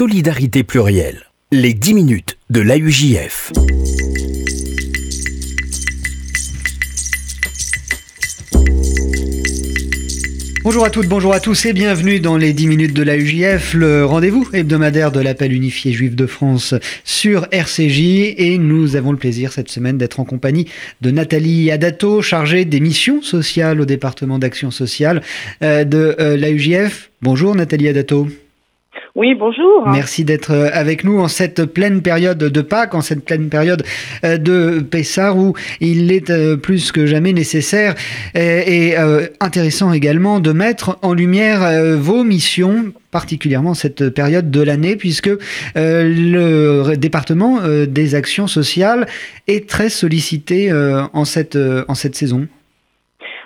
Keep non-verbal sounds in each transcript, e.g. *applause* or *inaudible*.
solidarité plurielle. Les 10 minutes de l'AUJF. Bonjour à toutes, bonjour à tous et bienvenue dans les 10 minutes de la UJF, le rendez-vous hebdomadaire de l'appel unifié juif de France sur RCJ. Et nous avons le plaisir cette semaine d'être en compagnie de Nathalie Adato, chargée des missions sociales au département d'action sociale euh, de euh, la UJF. Bonjour Nathalie Adato. Oui, bonjour. Merci d'être euh, avec nous en cette pleine période de Pâques, en cette pleine période euh, de Pessar où il est euh, plus que jamais nécessaire et, intéressant également de mettre en lumière vos missions particulièrement cette période de l'année, puisque le département des actions sociales est très sollicité en, cette, en cette saison.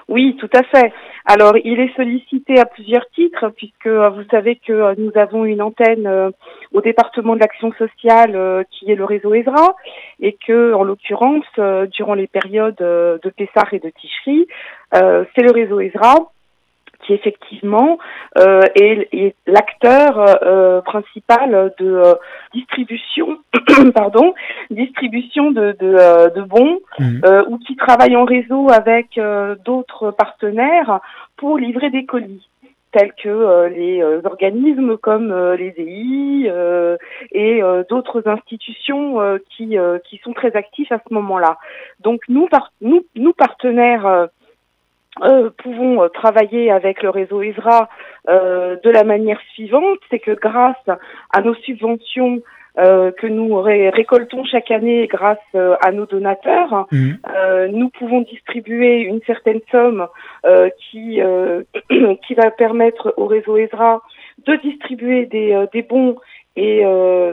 Oui, tout à fait. Alors, il est sollicité à plusieurs titres, puisque euh, vous savez que euh, nous avons une antenne euh, au département de l'action sociale qui est le réseau ESRA, et que, en l'occurrence, durant les périodes de Pessar et de Ticherie, c'est le réseau ESRA qui effectivement euh, est, l'acteur euh, principal de euh, distribution, *coughs* pardon, distribution de, de, de bons, mhm. ou qui travaille en réseau avec d'autres partenaires pour livrer des colis tels que les organismes comme les EI et d'autres institutions qui, qui sont très actifs à ce moment-là. Donc nous, nous, nous partenaires euh, pouvons euh, travailler avec le réseau ISRA euh, de la manière suivante, c'est que grâce à nos subventions euh, que nous récoltons chaque année grâce à nos donateurs, mmh. nous pouvons distribuer une certaine somme qui *clears throat* qui va permettre au réseau ESRA de distribuer des, des bons et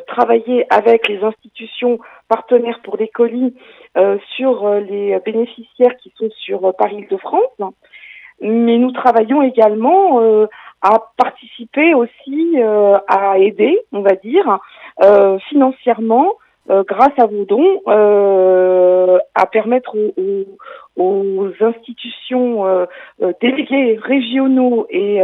travailler avec les institutions partenaires pour les colis euh, sur euh, les bénéficiaires qui sont sur euh, Paris-de-France. Mais nous travaillons également à participer aussi à aider, on va dire, financièrement grâce à vos dons, à permettre aux, institutions déléguées régionaux et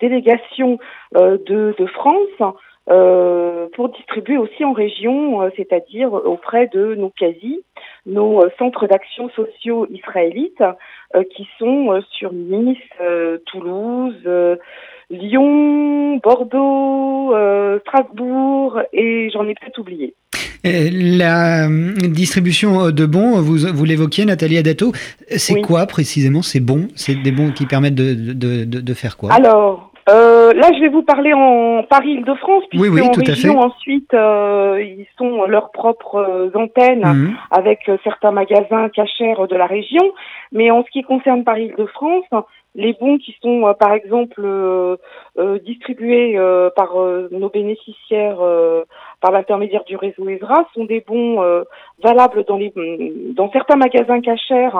délégations de, de, France euh, pour distribuer aussi en région, euh, c'est-à-dire auprès de nos quasi, nos euh, centres d'action sociaux israélites qui sont sur Nice, Toulouse, Lyon, Bordeaux, Strasbourg et j'en ai peut-être oublié. La distribution de bons, vous, vous l'évoquiez, Nathalie Adato, c'est quoi précisément ces bons? C'est des bons qui permettent de, de, de, de faire quoi? Alors, euh, là, je vais vous parler en Paris-Île-de-France, puisque oui, oui, en région, ensuite, euh, ils sont leurs propres euh, antennes mhm. avec euh, certains magasins cachers de la région. Mais en ce qui concerne Paris-Île-de-France, les bons qui sont, par exemple, distribués par nos bénéficiaires par l'intermédiaire du réseau ESRA sont des bons valables dans, les, dans certains magasins cachers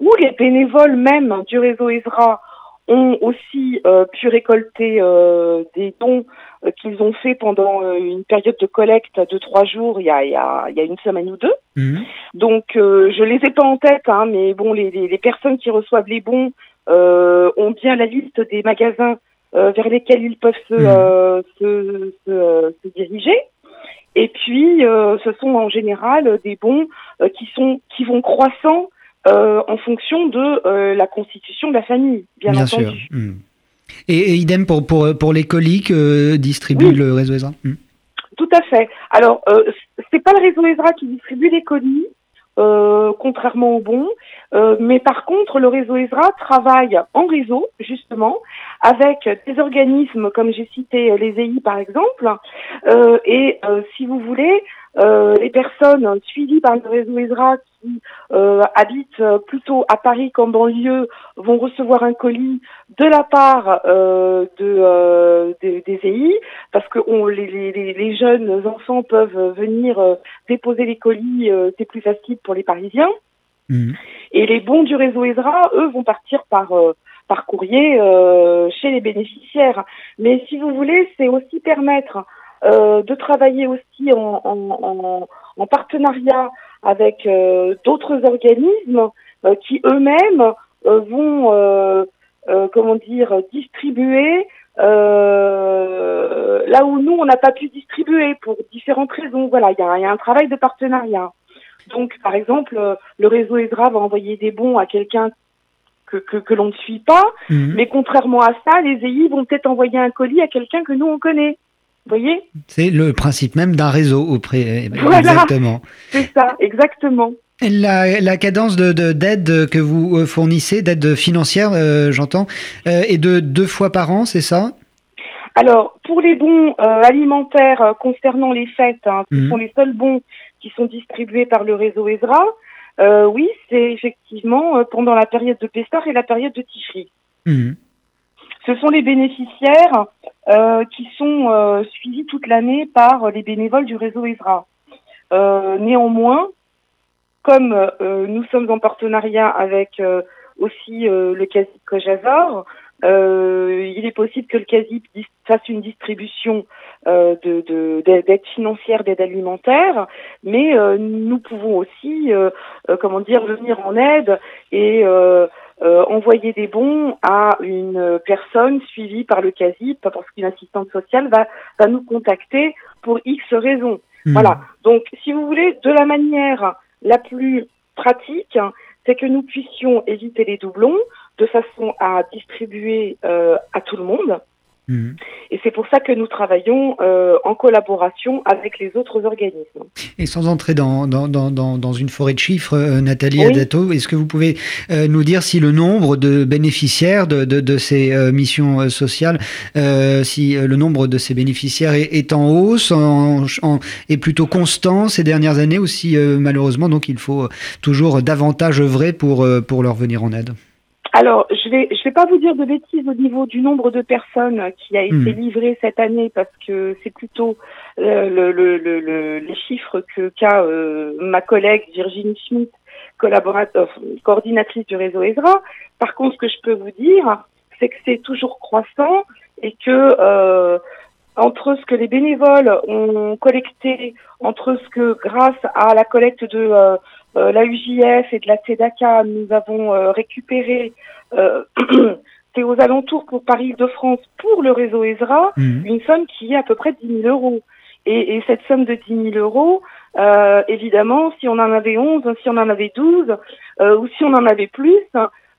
où les bénévoles même du réseau ESRA ont aussi euh, pu récolter euh, des dons euh, qu'ils ont fait pendant une période de collecte de trois jours il y a, il y a, il y a une semaine ou deux. Mhm. Donc je les ai pas en tête, hein, mais bon, les, les, les, personnes qui reçoivent les bons ont bien la liste des magasins vers lesquels ils peuvent se, mhm. se, se, se, diriger. Et puis, ce sont en général des bons qui sont qui vont croissant euh, en fonction de euh, la constitution de la famille, bien, entendu. Sûr. Hmm. Et, idem pour, pour, pour les colis que distribue le réseau ESRA hmm. Tout à fait. Alors, euh, c'est pas le réseau ESRA qui distribue les colis, euh, contrairement au bon. Euh, mais par contre, le réseau ESRA travaille en réseau, justement, avec des organismes comme j'ai cité les EI par exemple. Euh, et si vous voulez, les personnes suivies par le réseau ESRA qui habitent plutôt à Paris qu'en banlieue vont recevoir un colis de la part de, des EI, parce que on, les, les, les, jeunes enfants peuvent venir déposer les colis, c'est plus facile pour les Parisiens. Mhm. Et les bons du réseau ESRA, eux, vont partir par euh, par courrier euh, chez les bénéficiaires. Mais si vous voulez, c'est aussi permettre euh, de travailler aussi en, en, en, partenariat avec d'autres organismes qui eux-mêmes vont, comment dire, distribuer là où nous, on n'a pas pu distribuer pour différentes raisons. Voilà, il y a, y a, un travail de partenariat. Donc, par exemple, le réseau ESRA va envoyer des bons à quelqu'un que, que, que l'on ne suit pas, Mhm. mais contrairement à ça, les EI vont peut-être envoyer un colis à quelqu'un que nous, on connaît. Vous voyez C'est le principe même d'un réseau auprès. Voilà. Exactement. C'est ça, exactement. La, la cadence de de- d'aide que vous euh, fournissez, d'aide financière, euh, j'entends, euh, est de deux fois par an, c'est ça? Alors, pour les bons euh, alimentaires concernant les fêtes, hein, ce Mhm. sont les seuls bons qui sont distribués par le réseau ESRA. Oui, c'est effectivement pendant la période de Pessar et la période de Tifri. Mhm. Ce sont les bénéficiaires euh, qui sont euh, suivis toute l'année par les bénévoles du réseau ESRA. Euh, néanmoins, comme euh, nous sommes en partenariat avec euh, aussi le CASIP Cojazor, il est possible que le CASIP fasse une distribution euh, de, de, d'aide d'aide financière, d'aide alimentaire, mais euh, nous pouvons aussi, euh, comment dire, venir en aide et euh, envoyer des bons à une personne suivie par le CASIP parce qu'une assistante sociale va, va nous contacter pour X raisons. Mhm. Voilà. Donc, si vous voulez, de la manière la plus pratique, c'est que nous puissions éviter les doublons de façon à distribuer euh, à tout le monde. Mhm. Et c'est pour ça que nous travaillons euh, en collaboration avec les autres organismes. Et sans entrer dans, dans, dans, une forêt de chiffres, euh, Nathalie Oui. Adato, est-ce que vous pouvez euh, nous dire si le nombre de bénéficiaires de, de, de ces missions sociales, si le nombre de ces bénéficiaires est, est en hausse, en, en- est plutôt constant ces dernières années, ou si malheureusement donc il faut toujours davantage œuvrer pour, pour leur venir en aide? Alors, je vais, je vais pas vous dire de bêtises au niveau du nombre de personnes qui a été Hmm. livré cette année parce que c'est plutôt euh, le, le, le, le- les chiffres que qu'a euh, ma collègue Virginie Schmidt, collaborateur, coordinatrice du réseau ESRA. Par contre, ce que je peux vous dire, c'est que c'est toujours croissant et que euh, entre ce que les bénévoles ont collecté, entre ce que grâce à la collecte de euh, la UJF et de la TEDACA, nous avons euh, récupéré, euh, *clears throat* c'est aux alentours pour Paris-de-France pour le réseau ESRA, Mhm. une somme qui est à peu près de 10 000 euros. Et, et cette somme de 10 000 euros, euh, évidemment, si on en avait 11, si on en avait 12, euh, ou si on en avait plus,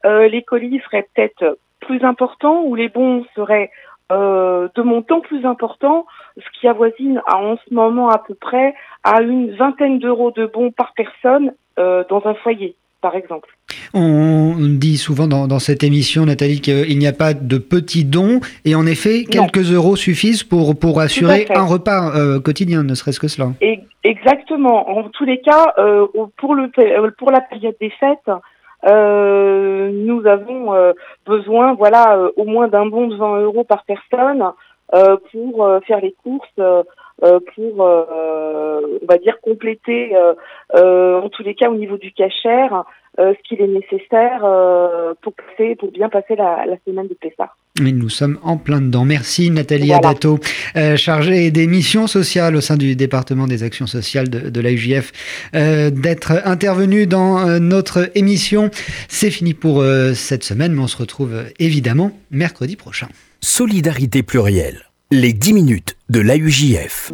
euh, les colis seraient peut-être plus importants ou les bons seraient euh, de montant plus important, ce qui avoisine à, en ce moment à peu près à une vingtaine d'euros de bons par personne euh, dans un foyer, par exemple. On dit souvent dans, dans cette émission, Nathalie, qu'il n'y a pas de petits dons, et en effet, Non. quelques euros suffisent pour, pour assurer un repas euh, quotidien, ne serait-ce que cela. Et exactement. En tous les cas, euh, pour le pour la période des fêtes, euh, nous avons besoin, voilà, au moins d'un bon de 20 euros par personne pour faire les courses, pour, euh, on va dire, compléter, euh, euh, en tous les cas, au niveau du cachère, euh, ce qu'il est nécessaire euh, pour passer, pour bien passer la, la semaine de Pessah. Mais nous sommes en plein dedans. Merci Nathalie Voilà. Adato, euh, chargée des missions sociales au sein du département des actions sociales de, de l'AUJF, euh, d'être intervenue dans euh, notre émission. C'est fini pour euh, cette semaine, mais on se retrouve euh, évidemment mercredi prochain. Solidarité plurielle. Les 10 minutes de l'AUJF.